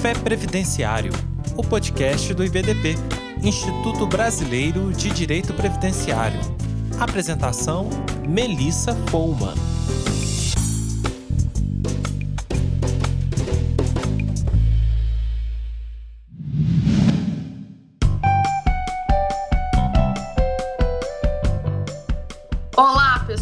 Café Previdenciário, o podcast do IBDP, Instituto Brasileiro de Direito Previdenciário. Apresentação: Melissa Fouma.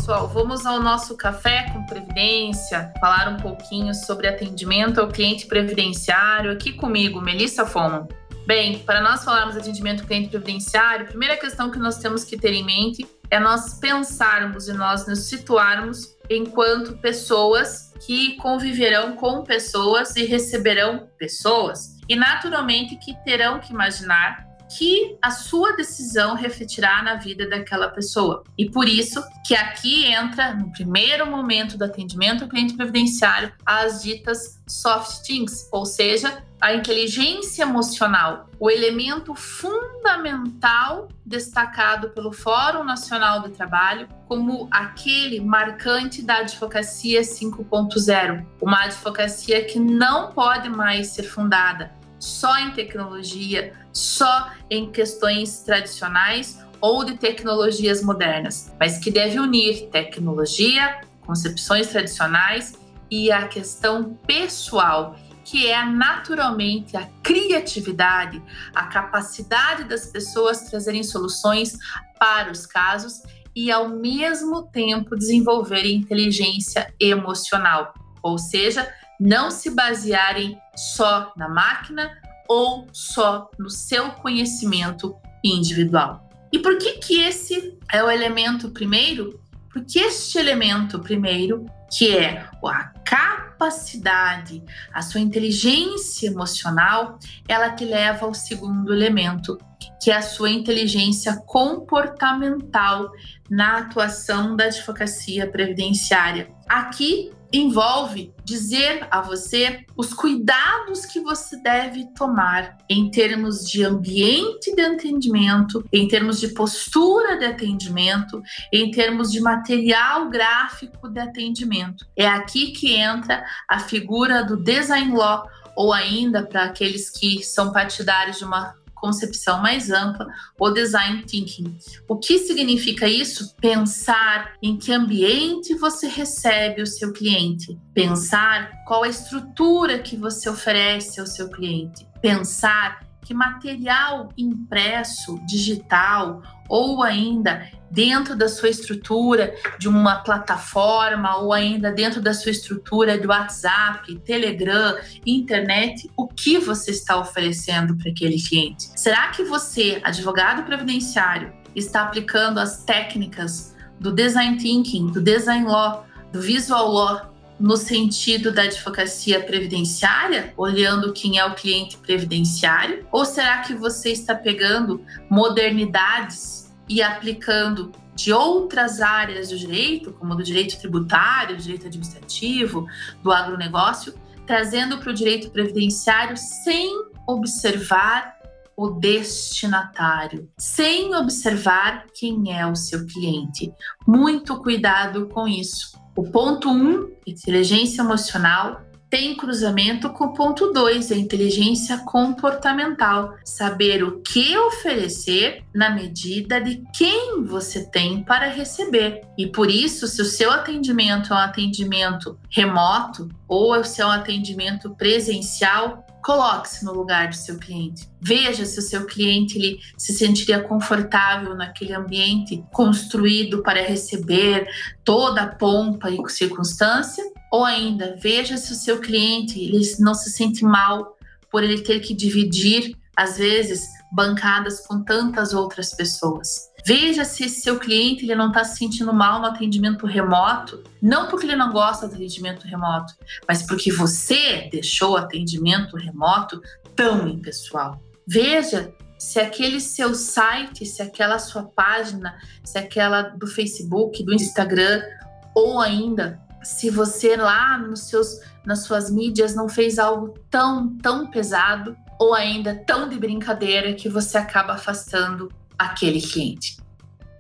pessoal, vamos ao nosso café previdência, falar um pouquinho sobre atendimento ao cliente previdenciário. Aqui comigo, Melissa Foma. Bem, para nós falarmos de atendimento ao cliente previdenciário, a primeira questão que nós temos que ter em mente é nós pensarmos e nós nos situarmos enquanto pessoas que conviverão com pessoas e receberão pessoas e naturalmente que terão que imaginar que a sua decisão refletirá na vida daquela pessoa. E por isso que aqui entra, no primeiro momento do atendimento ao cliente previdenciário, as ditas soft things, ou seja, a inteligência emocional, o elemento fundamental destacado pelo Fórum Nacional do Trabalho como aquele marcante da advocacia 5.0, uma advocacia que não pode mais ser fundada só em tecnologia, só em questões tradicionais ou de tecnologias modernas, mas que deve unir tecnologia, concepções tradicionais e a questão pessoal, que é naturalmente a criatividade, a capacidade das pessoas trazerem soluções para os casos e ao mesmo tempo desenvolverem inteligência emocional, ou seja, não se basearem só na máquina ou só no seu conhecimento individual. E por que que esse é o elemento primeiro? Porque este elemento primeiro, que é a capacidade, a sua inteligência emocional, ela te leva ao segundo elemento, que é a sua inteligência comportamental na atuação da advocacia previdenciária. Aqui envolve dizer a você os cuidados que você deve tomar em termos de ambiente de atendimento, em termos de postura de atendimento, em termos de material gráfico de atendimento. É aqui que entra a figura do design law ou ainda para aqueles que são partidários de uma concepção mais ampla, o design thinking. O que significa isso? Pensar em que ambiente você recebe o seu cliente, pensar qual a estrutura que você oferece ao seu cliente, pensar que material impresso, digital ou ainda dentro da sua estrutura de uma plataforma ou ainda dentro da sua estrutura de WhatsApp, Telegram, internet, o que você está oferecendo para aquele cliente? Será que você, advogado previdenciário, está aplicando as técnicas do design thinking, do design law, do visual law no sentido da advocacia previdenciária, olhando quem é o cliente previdenciário? Ou será que você está pegando modernidades e aplicando de outras áreas do direito, como do direito tributário, do direito administrativo, do agronegócio, trazendo para o direito previdenciário sem observar o destinatário, sem observar quem é o seu cliente. Muito cuidado com isso. O ponto 1, um, inteligência emocional, tem cruzamento com o ponto 2, a inteligência comportamental. Saber o que oferecer na medida de quem você tem para receber. E por isso, se o seu atendimento é um atendimento remoto ou se é um atendimento presencial, Coloque-se no lugar do seu cliente. Veja se o seu cliente ele se sentiria confortável naquele ambiente construído para receber toda a pompa e circunstância, ou ainda veja se o seu cliente ele não se sente mal por ele ter que dividir às vezes bancadas com tantas outras pessoas. Veja se seu cliente ele não está se sentindo mal no atendimento remoto, não porque ele não gosta do atendimento remoto, mas porque você deixou o atendimento remoto tão impessoal. Veja se aquele seu site, se aquela sua página, se aquela do Facebook, do Instagram, ou ainda se você lá nos seus, nas suas mídias não fez algo tão, tão pesado ou ainda tão de brincadeira que você acaba afastando aquele cliente.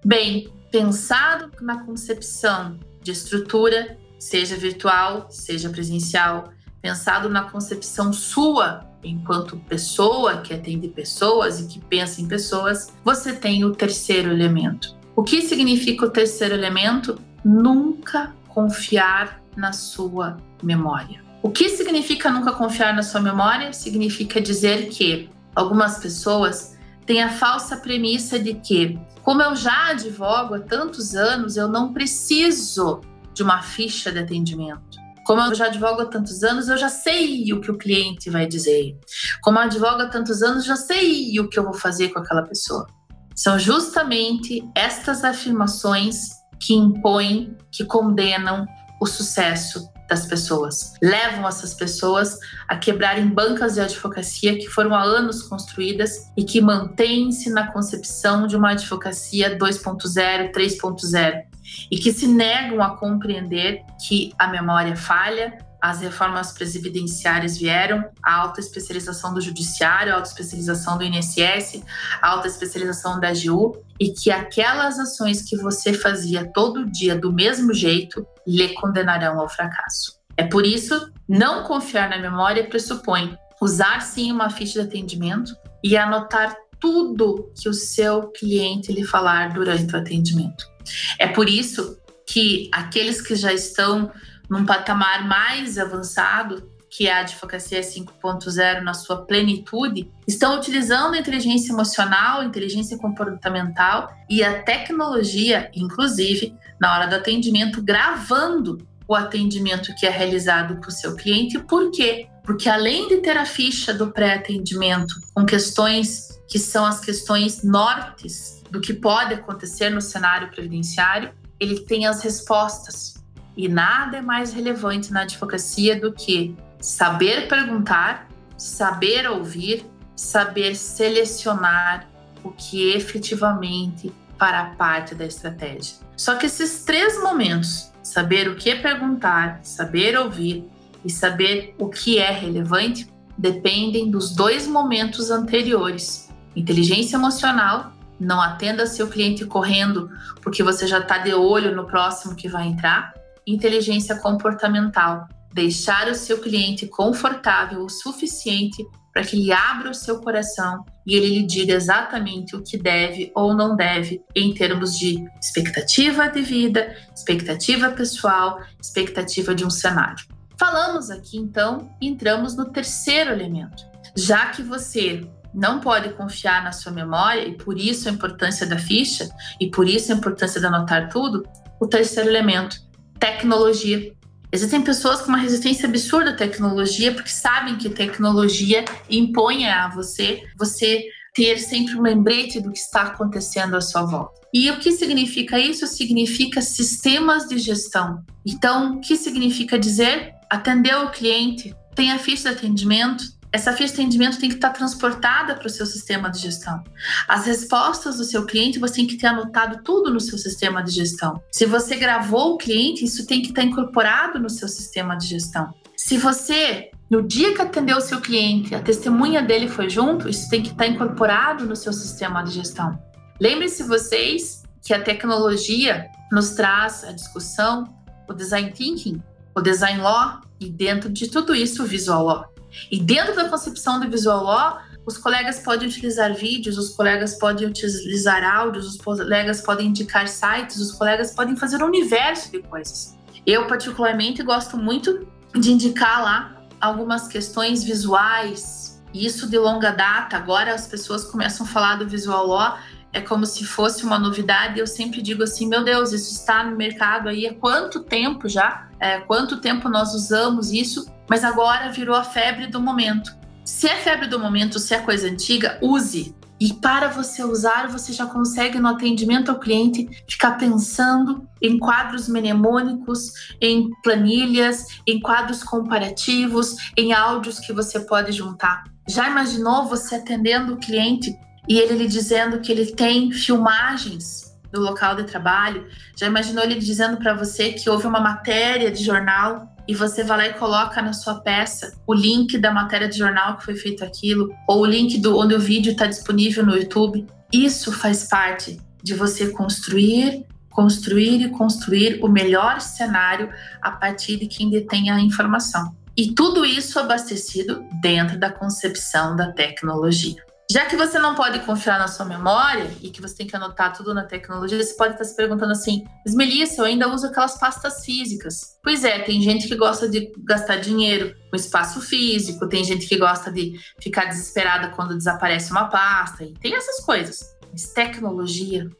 Bem, pensado na concepção de estrutura, seja virtual, seja presencial, pensado na concepção sua enquanto pessoa que atende pessoas e que pensa em pessoas, você tem o terceiro elemento. O que significa o terceiro elemento? Nunca confiar na sua memória. O que significa nunca confiar na sua memória? Significa dizer que algumas pessoas têm a falsa premissa de que, como eu já advogo há tantos anos, eu não preciso de uma ficha de atendimento. Como eu já advogo há tantos anos, eu já sei o que o cliente vai dizer. Como eu advogo há tantos anos, já sei o que eu vou fazer com aquela pessoa. São justamente estas afirmações que impõem, que condenam o sucesso das pessoas. Levam essas pessoas a quebrarem bancas de advocacia que foram há anos construídas e que mantêm-se na concepção de uma advocacia 2.0, 3.0 e que se negam a compreender que a memória falha, as reformas presidenciárias vieram, a alta especialização do judiciário, a alta especialização do INSS, a alta especialização da AGU, e que aquelas ações que você fazia todo dia do mesmo jeito lhe condenarão ao fracasso. É por isso, não confiar na memória pressupõe usar sim uma ficha de atendimento e anotar tudo que o seu cliente lhe falar durante o atendimento. É por isso que aqueles que já estão num patamar mais avançado, que é a advocacia 5.0 na sua plenitude, estão utilizando a inteligência emocional, inteligência comportamental e a tecnologia, inclusive, na hora do atendimento, gravando o atendimento que é realizado para o seu cliente. Por quê? Porque além de ter a ficha do pré-atendimento com questões que são as questões nortes do que pode acontecer no cenário previdenciário, ele tem as respostas. E nada é mais relevante na advocacia do que saber perguntar, saber ouvir, saber selecionar o que efetivamente para parte da estratégia. Só que esses três momentos, saber o que perguntar, saber ouvir e saber o que é relevante, dependem dos dois momentos anteriores. Inteligência emocional, não atenda seu cliente correndo porque você já está de olho no próximo que vai entrar, inteligência comportamental, deixar o seu cliente confortável o suficiente para que ele abra o seu coração e ele lhe diga exatamente o que deve ou não deve em termos de expectativa de vida, expectativa pessoal, expectativa de um cenário. Falamos aqui então, entramos no terceiro elemento. Já que você não pode confiar na sua memória e por isso a importância da ficha e por isso a importância de anotar tudo, o terceiro elemento tecnologia. Existem pessoas com uma resistência absurda à tecnologia porque sabem que tecnologia impõe a você você ter sempre um lembrete do que está acontecendo à sua volta. E o que significa isso? Significa sistemas de gestão. Então, o que significa dizer? Atender o cliente, tem a ficha de atendimento, essa ficha de atendimento tem que estar transportada para o seu sistema de gestão. As respostas do seu cliente, você tem que ter anotado tudo no seu sistema de gestão. Se você gravou o cliente, isso tem que estar incorporado no seu sistema de gestão. Se você, no dia que atendeu o seu cliente, a testemunha dele foi junto, isso tem que estar incorporado no seu sistema de gestão. Lembre-se vocês que a tecnologia nos traz a discussão, o design thinking, o design law e dentro de tudo isso o visual law. E dentro da concepção do visual law, os colegas podem utilizar vídeos, os colegas podem utilizar áudios, os colegas podem indicar sites, os colegas podem fazer um universo de coisas. Eu, particularmente, gosto muito de indicar lá algumas questões visuais, isso de longa data. Agora as pessoas começam a falar do visual law, é como se fosse uma novidade. Eu sempre digo assim: meu Deus, isso está no mercado aí há quanto tempo já? É, quanto tempo nós usamos isso? Mas agora virou a febre do momento. Se é febre do momento, se é coisa antiga, use. E para você usar, você já consegue no atendimento ao cliente ficar pensando em quadros mnemônicos, em planilhas, em quadros comparativos, em áudios que você pode juntar. Já imaginou você atendendo o cliente e ele lhe dizendo que ele tem filmagens do local de trabalho? Já imaginou ele dizendo para você que houve uma matéria de jornal e você vai lá e coloca na sua peça o link da matéria de jornal que foi feito aquilo, ou o link do onde o vídeo está disponível no YouTube. Isso faz parte de você construir, construir e construir o melhor cenário a partir de quem detém a informação. E tudo isso abastecido dentro da concepção da tecnologia. Já que você não pode confiar na sua memória e que você tem que anotar tudo na tecnologia, você pode estar se perguntando assim: mas Melissa, eu ainda uso aquelas pastas físicas. Pois é, tem gente que gosta de gastar dinheiro com espaço físico, tem gente que gosta de ficar desesperada quando desaparece uma pasta, e tem essas coisas. Mas tecnologia,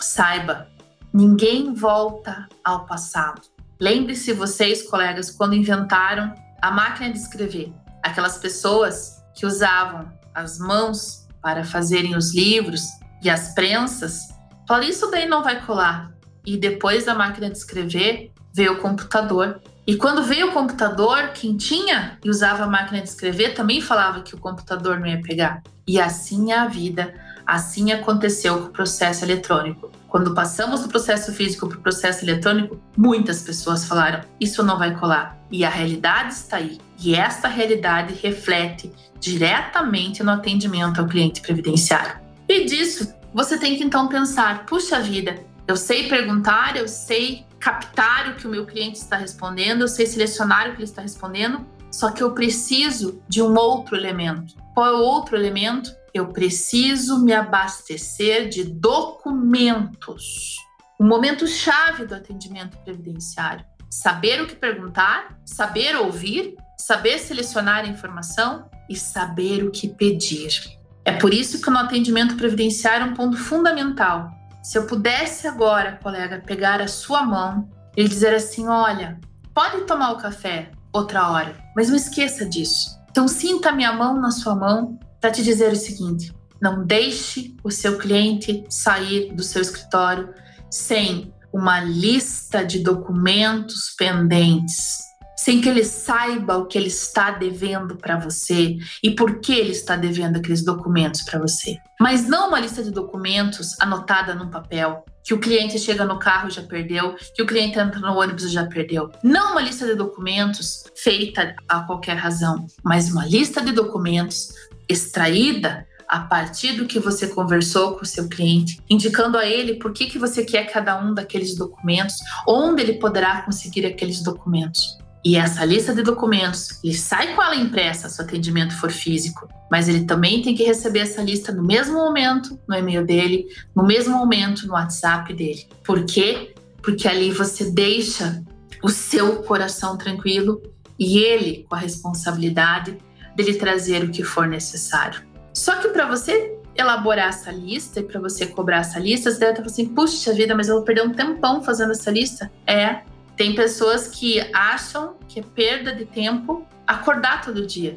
saiba, ninguém volta ao passado. Lembre-se, vocês, colegas, quando inventaram a máquina de escrever, aquelas pessoas que usavam as mãos para fazerem os livros e as prensas, falei, isso daí não vai colar. E depois da máquina de escrever, veio o computador. E quando veio o computador, quem tinha e usava a máquina de escrever também falava que o computador não ia pegar. E assim é a vida, assim aconteceu com o processo eletrônico. Quando passamos do processo físico para o processo eletrônico, muitas pessoas falaram: isso não vai colar. E a realidade está aí. E esta realidade reflete diretamente no atendimento ao cliente previdenciário. E disso, você tem que então pensar: puxa vida, eu sei perguntar, eu sei captar o que o meu cliente está respondendo, eu sei selecionar o que ele está respondendo, só que eu preciso de um outro elemento. Qual é o outro elemento? eu preciso me abastecer de documentos. O momento chave do atendimento previdenciário. Saber o que perguntar, saber ouvir, saber selecionar a informação e saber o que pedir. É por isso que no atendimento previdenciário é um ponto fundamental. Se eu pudesse agora, colega, pegar a sua mão e dizer assim: olha, pode tomar o café outra hora, mas não esqueça disso. Então sinta minha mão na sua mão para te dizer o seguinte: não deixe o seu cliente sair do seu escritório sem uma lista de documentos pendentes, sem que ele saiba o que ele está devendo para você e por que ele está devendo aqueles documentos para você. Mas não uma lista de documentos anotada num papel, que o cliente chega no carro e já perdeu, que o cliente entra no ônibus e já perdeu. Não uma lista de documentos feita a qualquer razão, mas uma lista de documentos extraída a partir do que você conversou com o seu cliente, indicando a ele por que, que você quer cada um daqueles documentos, onde ele poderá conseguir aqueles documentos. E essa lista de documentos, ele sai com ela impressa se o atendimento for físico, mas ele também tem que receber essa lista no mesmo momento no e-mail dele, no mesmo momento no WhatsApp dele. Por quê? Porque ali você deixa o seu coração tranquilo e ele com a responsabilidade dele trazer o que for necessário. Só que para você elaborar essa lista e para você cobrar essa lista, você deve estar assim, puxa vida, mas eu vou perder um tempão fazendo essa lista. É, tem pessoas que acham que é perda de tempo acordar todo dia.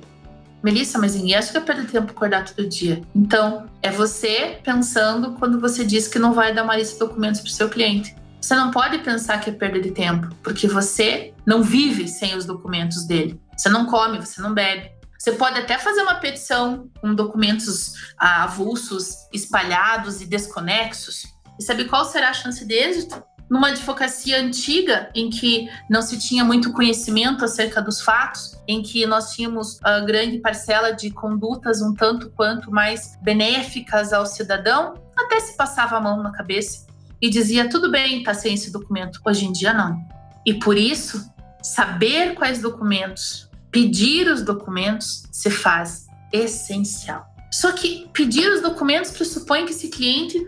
Melissa, mas ninguém acha que é perda de tempo acordar todo dia. Então, é você pensando quando você diz que não vai dar uma lista de documentos para o seu cliente. Você não pode pensar que é perda de tempo, porque você não vive sem os documentos dele. Você não come, você não bebe. Você pode até fazer uma petição com documentos avulsos, espalhados e desconexos. E sabe qual será a chance de êxito? Numa advocacia antiga, em que não se tinha muito conhecimento acerca dos fatos, em que nós tínhamos a grande parcela de condutas um tanto quanto mais benéficas ao cidadão, até se passava a mão na cabeça e dizia: tudo bem, tá sem esse documento. Hoje em dia, não. E por isso, saber quais documentos pedir os documentos se faz essencial. Só que pedir os documentos pressupõe que esse cliente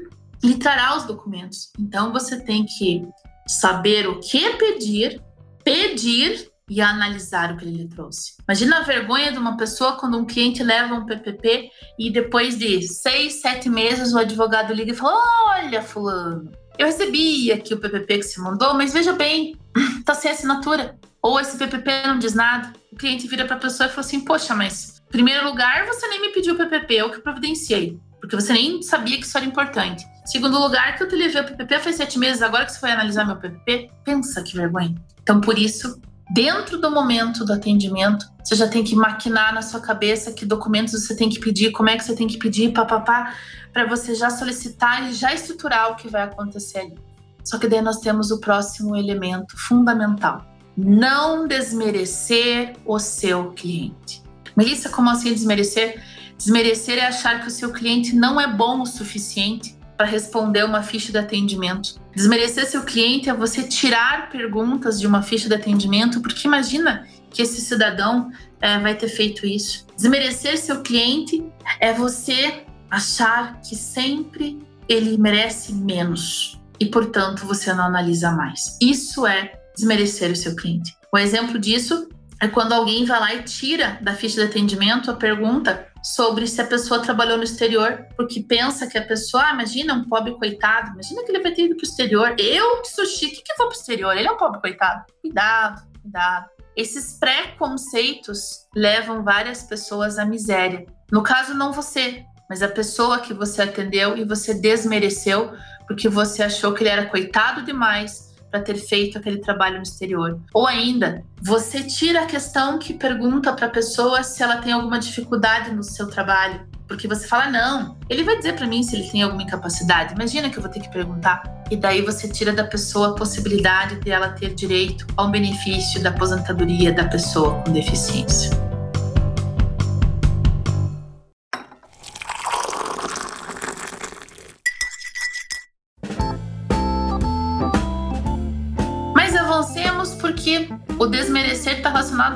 lhe trará os documentos. Então você tem que saber o que pedir, pedir e analisar o que ele trouxe. Imagina a vergonha de uma pessoa quando um cliente leva um PPP e depois de seis, sete meses o advogado liga e fala: Olha, Fulano, eu recebi aqui o PPP que você mandou, mas veja bem, tá sem assinatura. Ou esse PPP não diz nada. O cliente vira para a pessoa e fala assim: Poxa, mas primeiro lugar, você nem me pediu o PPP, eu que providenciei, porque você nem sabia que isso era importante. Segundo lugar, que eu te levei o PPP faz sete meses, agora que você foi analisar meu PPP, pensa que vergonha. Então, por isso, dentro do momento do atendimento, você já tem que maquinar na sua cabeça que documentos você tem que pedir, como é que você tem que pedir, papapá, para você já solicitar e já estruturar o que vai acontecer ali. Só que daí nós temos o próximo elemento fundamental. Não desmerecer o seu cliente. Melissa, como assim desmerecer? Desmerecer é achar que o seu cliente não é bom o suficiente para responder uma ficha de atendimento. Desmerecer seu cliente é você tirar perguntas de uma ficha de atendimento, porque imagina que esse cidadão é, vai ter feito isso. Desmerecer seu cliente é você achar que sempre ele merece menos e, portanto, você não analisa mais. Isso é desmerecer o seu cliente. O exemplo disso é quando alguém vai lá e tira da ficha de atendimento a pergunta sobre se a pessoa trabalhou no exterior, porque pensa que a pessoa, ah, imagina um pobre coitado, imagina que ele vai ter ido para o exterior. Eu, que sou chique, que vou para o exterior? Ele é um pobre coitado. Cuidado, cuidado. Esses preconceitos levam várias pessoas à miséria. No caso, não você, mas a pessoa que você atendeu e você desmereceu porque você achou que ele era coitado demais para ter feito aquele trabalho no exterior. Ou ainda, você tira a questão que pergunta para a pessoa se ela tem alguma dificuldade no seu trabalho, porque você fala não, ele vai dizer para mim se ele tem alguma incapacidade. Imagina que eu vou ter que perguntar. E daí você tira da pessoa a possibilidade de ela ter direito ao benefício da aposentadoria da pessoa com deficiência.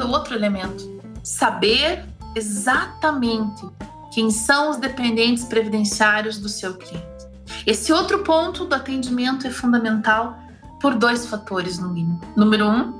A outro elemento. Saber exatamente quem são os dependentes previdenciários do seu cliente. Esse outro ponto do atendimento é fundamental por dois fatores, no mínimo. Número um,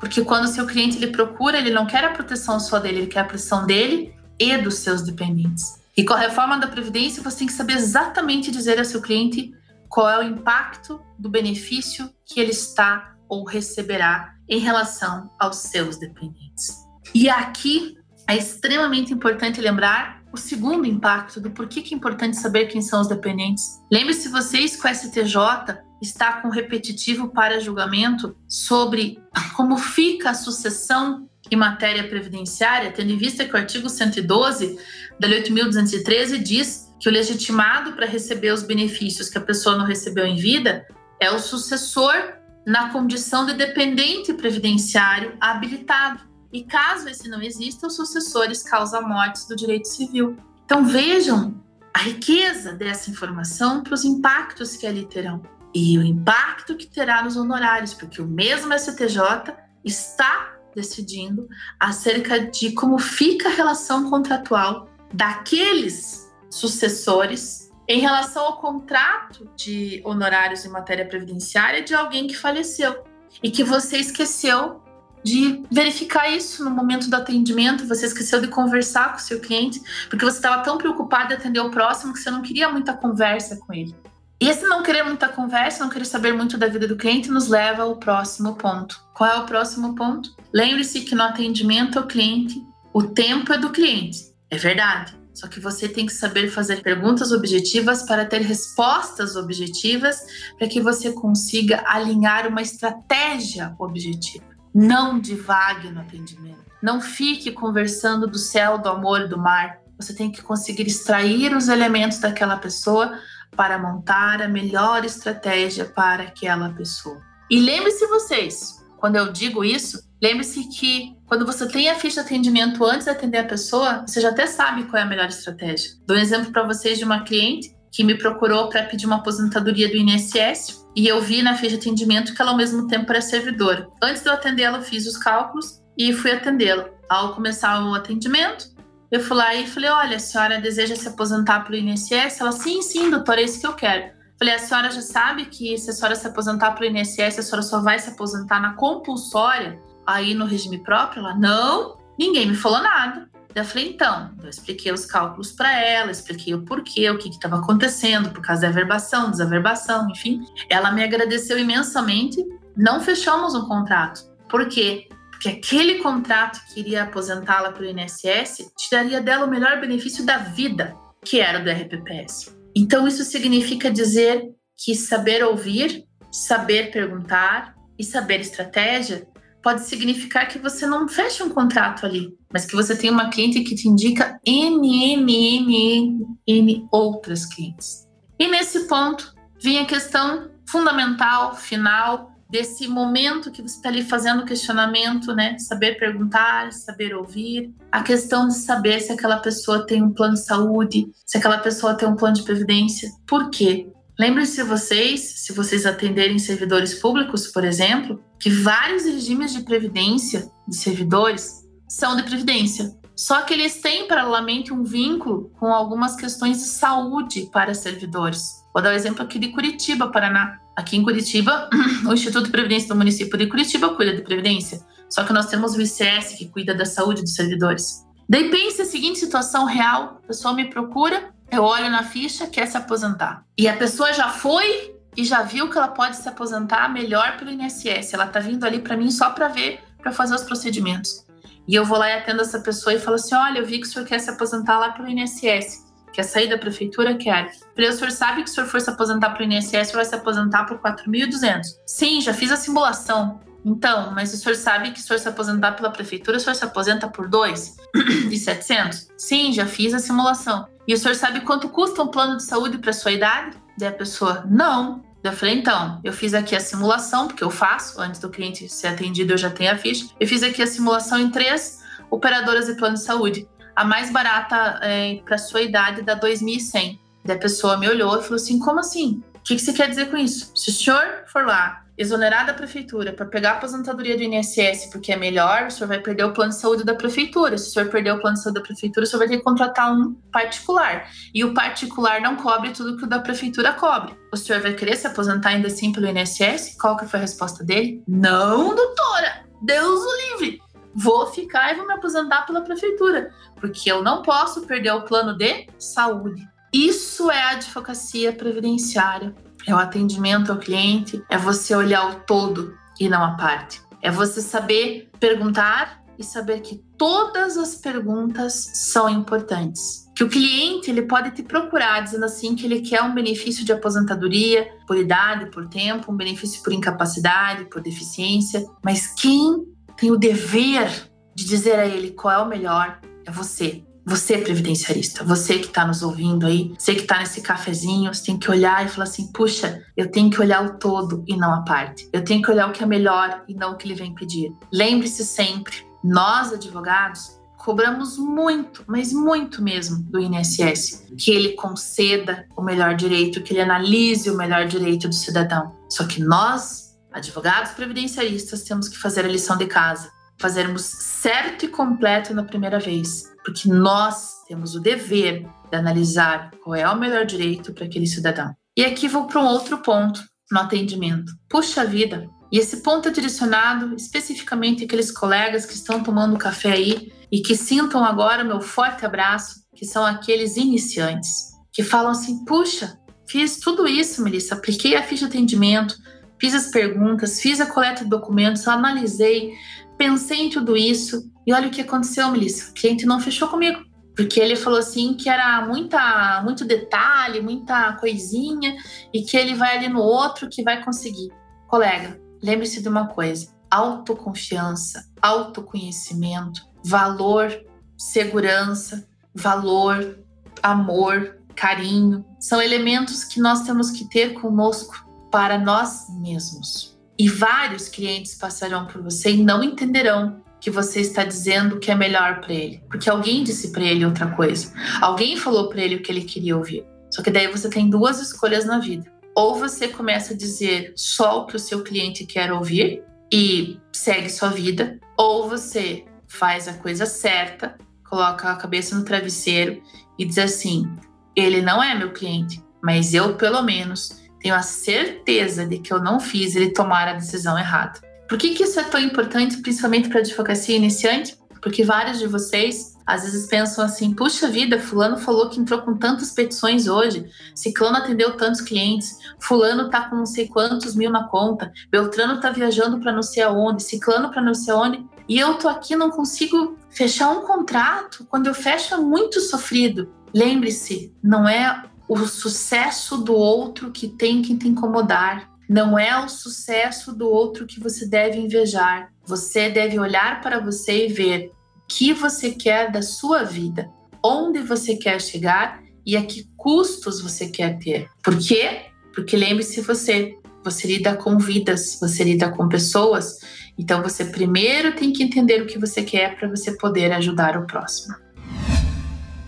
porque quando o seu cliente ele procura, ele não quer a proteção só dele, ele quer a proteção dele e dos seus dependentes. E com a reforma da Previdência, você tem que saber exatamente dizer ao seu cliente qual é o impacto do benefício que ele está ou receberá em relação aos seus dependentes. E aqui é extremamente importante lembrar o segundo impacto do porquê que é importante saber quem são os dependentes. Lembre-se vocês que o STJ está com repetitivo para julgamento sobre como fica a sucessão em matéria previdenciária, tendo em vista que o artigo 112 da Lei 8.213 diz que o legitimado para receber os benefícios que a pessoa não recebeu em vida é o sucessor na condição de dependente previdenciário habilitado. E caso esse não exista, os sucessores causa-mortes do direito civil. Então vejam a riqueza dessa informação para os impactos que ali terão. E o impacto que terá nos honorários, porque o mesmo STJ está decidindo acerca de como fica a relação contratual daqueles sucessores em relação ao contrato de honorários em matéria previdenciária de alguém que faleceu e que você esqueceu de verificar isso no momento do atendimento, você esqueceu de conversar com o seu cliente, porque você estava tão preocupado em atender o próximo que você não queria muita conversa com ele. E esse não querer muita conversa, não querer saber muito da vida do cliente, nos leva ao próximo ponto. Qual é o próximo ponto? Lembre-se que no atendimento ao cliente, o tempo é do cliente. É verdade. Só que você tem que saber fazer perguntas objetivas para ter respostas objetivas, para que você consiga alinhar uma estratégia objetiva. Não divague no atendimento. Não fique conversando do céu, do amor e do mar. Você tem que conseguir extrair os elementos daquela pessoa para montar a melhor estratégia para aquela pessoa. E lembre-se vocês, quando eu digo isso, lembre-se que quando você tem a ficha de atendimento antes de atender a pessoa, você já até sabe qual é a melhor estratégia. Dou um exemplo para vocês de uma cliente que me procurou para pedir uma aposentadoria do INSS e eu vi na ficha de atendimento que ela ao mesmo tempo era servidora. Antes de eu atendê-la, fiz os cálculos e fui atendê-la. Ao começar o atendimento, eu fui lá e falei: Olha, a senhora deseja se aposentar pelo INSS? Ela, sim, sim, doutora, é isso que eu quero. Falei: A senhora já sabe que se a senhora se aposentar pelo INSS, a senhora só vai se aposentar na compulsória aí no regime próprio? Ela, não, ninguém me falou nada. Eu falei, então, eu expliquei os cálculos para ela, expliquei o porquê, o que estava acontecendo, por causa da averbação, desaverbação, enfim. Ela me agradeceu imensamente. Não fechamos um contrato. Por quê? Porque aquele contrato que iria aposentá-la para o INSS tiraria dela o melhor benefício da vida, que era o do RPPS. Então, isso significa dizer que saber ouvir, saber perguntar e saber estratégia pode significar que você não feche um contrato ali, mas que você tem uma cliente que te indica N, N, N, N outras clientes. E nesse ponto vem a questão fundamental, final, desse momento que você está ali fazendo questionamento, né? Saber perguntar, saber ouvir. A questão de saber se aquela pessoa tem um plano de saúde, se aquela pessoa tem um plano de previdência. Por quê? Lembrem-se vocês, se vocês atenderem servidores públicos, por exemplo, que vários regimes de previdência de servidores são de previdência. Só que eles têm paralelamente um vínculo com algumas questões de saúde para servidores. Vou dar o um exemplo aqui de Curitiba, Paraná. Aqui em Curitiba, o Instituto de Previdência do município de Curitiba cuida de previdência. Só que nós temos o ICS que cuida da saúde dos servidores. Daí pense a seguinte situação real: a pessoa me procura, eu olho na ficha, quer se aposentar. E a pessoa já foi e já viu que ela pode se aposentar melhor pelo INSS. Ela tá vindo ali para mim só para ver, para fazer os procedimentos. E eu vou lá e atendo essa pessoa e falo assim: olha, eu vi que o senhor quer se aposentar lá pelo INSS. Quer sair da prefeitura? Quer. Falei, o senhor sabe que se o senhor for se aposentar pelo INSS, vai se aposentar por 4.200. Sim, já fiz a simulação. Então, mas o senhor sabe que se o senhor se aposentar pela prefeitura, o senhor se aposenta por dois de 700? Sim, já fiz a simulação. E o senhor sabe quanto custa um plano de saúde para sua idade? Daí a pessoa, não. Eu falei, então, eu fiz aqui a simulação, porque eu faço, antes do cliente ser atendido, eu já tenho a ficha. Eu fiz aqui a simulação em três operadoras de plano de saúde. A mais barata é, para sua idade dá 2.100. Daí a pessoa me olhou e falou assim: como assim? O que, que você quer dizer com isso? Se o senhor for lá exonerar da prefeitura para pegar a aposentadoria do INSS porque é melhor, o senhor vai perder o plano de saúde da prefeitura. Se o senhor perder o plano de saúde da prefeitura, o senhor vai ter que contratar um particular. E o particular não cobre tudo que o da prefeitura cobre. O senhor vai querer se aposentar ainda assim pelo INSS? Qual que foi a resposta dele? Não, doutora! Deus o livre! Vou ficar e vou me aposentar pela prefeitura, porque eu não posso perder o plano de saúde. Isso é a advocacia previdenciária é o atendimento ao cliente, é você olhar o todo e não a parte. É você saber perguntar e saber que todas as perguntas são importantes. Que o cliente ele pode te procurar dizendo assim que ele quer um benefício de aposentadoria por idade, por tempo, um benefício por incapacidade, por deficiência, mas quem tem o dever de dizer a ele qual é o melhor é você. Você, previdenciarista, você que está nos ouvindo aí, você que está nesse cafezinho, você tem que olhar e falar assim: puxa, eu tenho que olhar o todo e não a parte. Eu tenho que olhar o que é melhor e não o que ele vem pedir. Lembre-se sempre, nós advogados cobramos muito, mas muito mesmo do INSS, que ele conceda o melhor direito, que ele analise o melhor direito do cidadão. Só que nós, advogados previdenciaristas, temos que fazer a lição de casa, fazermos certo e completo na primeira vez porque nós temos o dever de analisar qual é o melhor direito para aquele cidadão. E aqui vou para um outro ponto no atendimento. Puxa vida! E esse ponto é direcionado especificamente àqueles colegas que estão tomando café aí e que sintam agora meu forte abraço, que são aqueles iniciantes, que falam assim: puxa, fiz tudo isso, Melissa, apliquei a ficha de atendimento, fiz as perguntas, fiz a coleta de documentos, analisei, pensei em tudo isso e olha o que aconteceu, Melissa. O cliente não fechou comigo. Porque ele falou assim que era muita, muito detalhe, muita coisinha, e que ele vai ali no outro que vai conseguir. Colega, lembre-se de uma coisa: autoconfiança, autoconhecimento, valor, segurança, valor, amor, carinho, são elementos que nós temos que ter conosco para nós mesmos. E vários clientes passarão por você e não entenderão que você está dizendo que é melhor para ele, porque alguém disse para ele outra coisa. Alguém falou para ele o que ele queria ouvir. Só que daí você tem duas escolhas na vida. Ou você começa a dizer só o que o seu cliente quer ouvir e segue sua vida, ou você faz a coisa certa, coloca a cabeça no travesseiro e diz assim: ele não é meu cliente, mas eu pelo menos tenho a certeza de que eu não fiz ele tomar a decisão errada. Por que, que isso é tão importante, principalmente para a advocacia iniciante? Porque vários de vocês às vezes pensam assim: puxa vida, Fulano falou que entrou com tantas petições hoje, Ciclano atendeu tantos clientes, Fulano tá com não sei quantos mil na conta, Beltrano tá viajando para não sei aonde, Ciclano para não sei aonde, e eu tô aqui não consigo fechar um contrato. Quando eu fecho é muito sofrido. Lembre-se, não é o sucesso do outro que tem que te incomodar. Não é o sucesso do outro que você deve invejar. Você deve olhar para você e ver o que você quer da sua vida, onde você quer chegar e a que custos você quer ter. Por quê? Porque lembre-se você, você lida com vidas, você lida com pessoas, então você primeiro tem que entender o que você quer para você poder ajudar o próximo.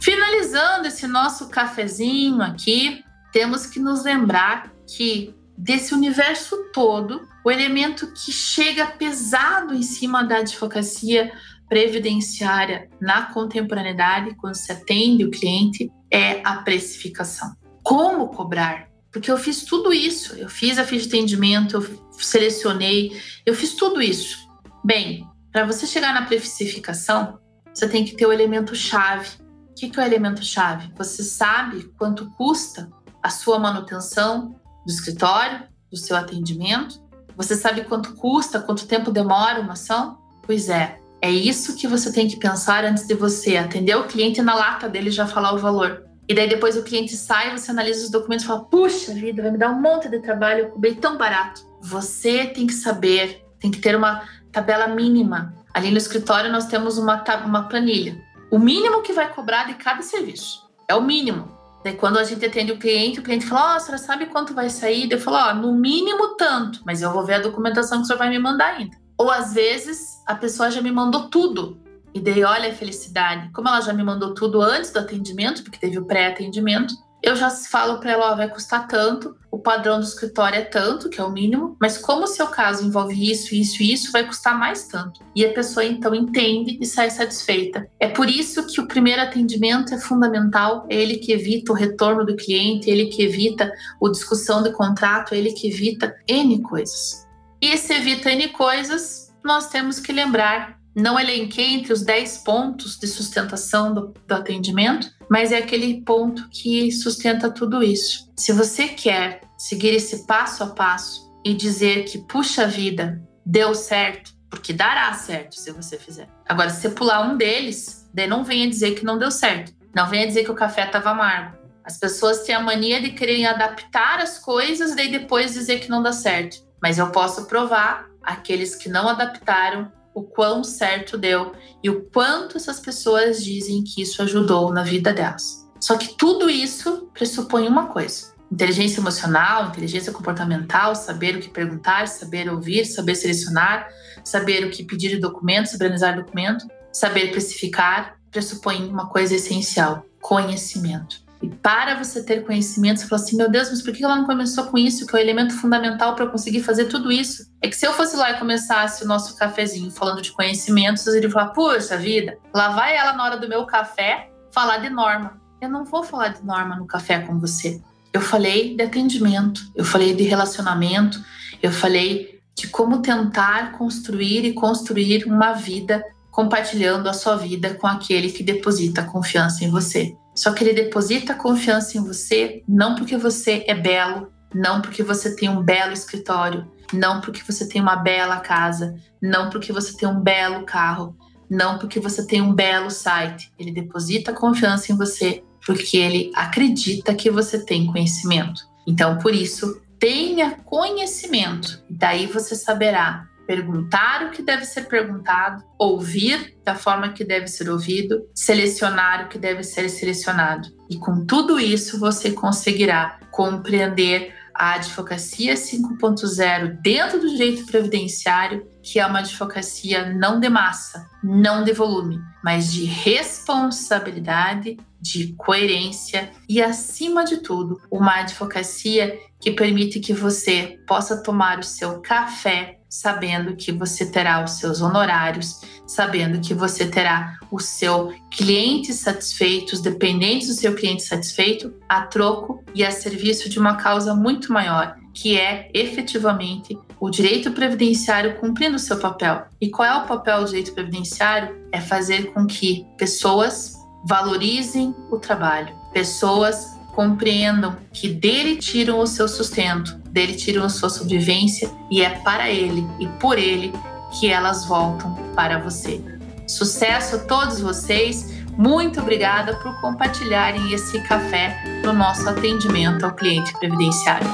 Finalizando esse nosso cafezinho aqui, temos que nos lembrar que desse universo todo, o elemento que chega pesado em cima da advocacia previdenciária na contemporaneidade, quando se atende o cliente, é a precificação. Como cobrar? Porque eu fiz tudo isso, eu fiz a ficha de atendimento, eu selecionei, eu fiz tudo isso. Bem, para você chegar na precificação, você tem que ter o elemento chave. O que é o elemento chave? Você sabe quanto custa a sua manutenção do escritório, do seu atendimento? Você sabe quanto custa, quanto tempo demora uma ação? Pois é, é isso que você tem que pensar antes de você atender o cliente na lata dele já falar o valor. E daí depois o cliente sai, você analisa os documentos e fala: puxa vida, vai me dar um monte de trabalho, eu cobrei tão barato. Você tem que saber, tem que ter uma tabela mínima. Ali no escritório nós temos uma, uma planilha. O mínimo que vai cobrar de cada serviço. É o mínimo. Daí quando a gente atende o cliente, o cliente fala: Ó, oh, senhora sabe quanto vai sair? Eu falo: Ó, oh, no mínimo tanto, mas eu vou ver a documentação que o senhor vai me mandar ainda. Ou às vezes a pessoa já me mandou tudo. E daí, olha a felicidade. Como ela já me mandou tudo antes do atendimento, porque teve o pré-atendimento, eu já falo para ela, ó, vai custar tanto, o padrão do escritório é tanto, que é o mínimo, mas como o seu caso envolve isso, isso e isso, vai custar mais tanto. E a pessoa então entende e sai satisfeita. É por isso que o primeiro atendimento é fundamental, é ele que evita o retorno do cliente, é ele que evita a discussão do contrato, é ele que evita N coisas. E se evita N coisas, nós temos que lembrar não elenquei entre os 10 pontos de sustentação do, do, atendimento, mas é aquele ponto que sustenta tudo isso. Se você quer seguir esse passo a passo e dizer que, puxa vida, deu certo, porque dará certo se você fizer. Agora, se você pular um deles, daí não venha dizer que não deu certo. Não venha dizer que o café estava amargo. As pessoas têm a mania de quererem adaptar as coisas e depois dizer que não dá certo. Mas eu posso provar aqueles que não adaptaram o quão certo deu e o quanto essas pessoas dizem que isso ajudou na vida delas. Só que tudo isso pressupõe uma coisa: inteligência emocional, inteligência comportamental, saber o que perguntar, saber ouvir, saber selecionar, saber o que pedir de documento, saber analisar documento, saber precificar, pressupõe uma coisa essencial: conhecimento. E para você ter conhecimento, você fala assim: meu Deus, mas por que ela não começou com isso, que é o elemento fundamental para eu conseguir fazer tudo isso? É que se eu fosse lá e começasse o nosso cafezinho falando de conhecimentos, vocês iriam falar: puxa vida, lá vai ela na hora do meu café falar de norma. Eu não vou falar de norma no café com você. Eu falei de atendimento, eu falei de relacionamento, eu falei de como tentar construir e construir uma vida compartilhando a sua vida com aquele que deposita confiança em você. Só que ele deposita confiança em você não porque você é belo, não porque você tem um belo escritório, não porque você tem uma bela casa, não porque você tem um belo carro, não porque você tem um belo site. Ele deposita confiança em você porque ele acredita que você tem conhecimento. Então, por isso, tenha conhecimento. Daí você saberá perguntar o que deve ser perguntado, ouvir da forma que deve ser ouvido, selecionar o que deve ser selecionado. E com tudo isso você conseguirá compreender a advocacia 5.0 dentro do direito previdenciário, que é uma advocacia não de massa, não de volume, mas de responsabilidade, de coerência e, acima de tudo, uma advocacia que permite que você possa tomar o seu café sabendo que você terá os seus honorários, sabendo que você terá o seu cliente satisfeito, os dependentes do seu cliente satisfeito, a troco e a serviço de uma causa muito maior, que é efetivamente o direito previdenciário cumprindo o seu papel. E qual é o papel do direito previdenciário? É fazer com que pessoas valorizem o trabalho, pessoas compreendam que dele tiram o seu sustento, dele tiram a sua sobrevivência e é para ele e por ele que elas voltam para você. Sucesso a todos vocês. Muito obrigada por compartilharem esse café no nosso atendimento ao cliente previdenciário.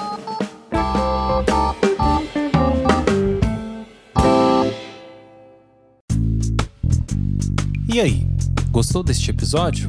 E aí, gostou deste episódio?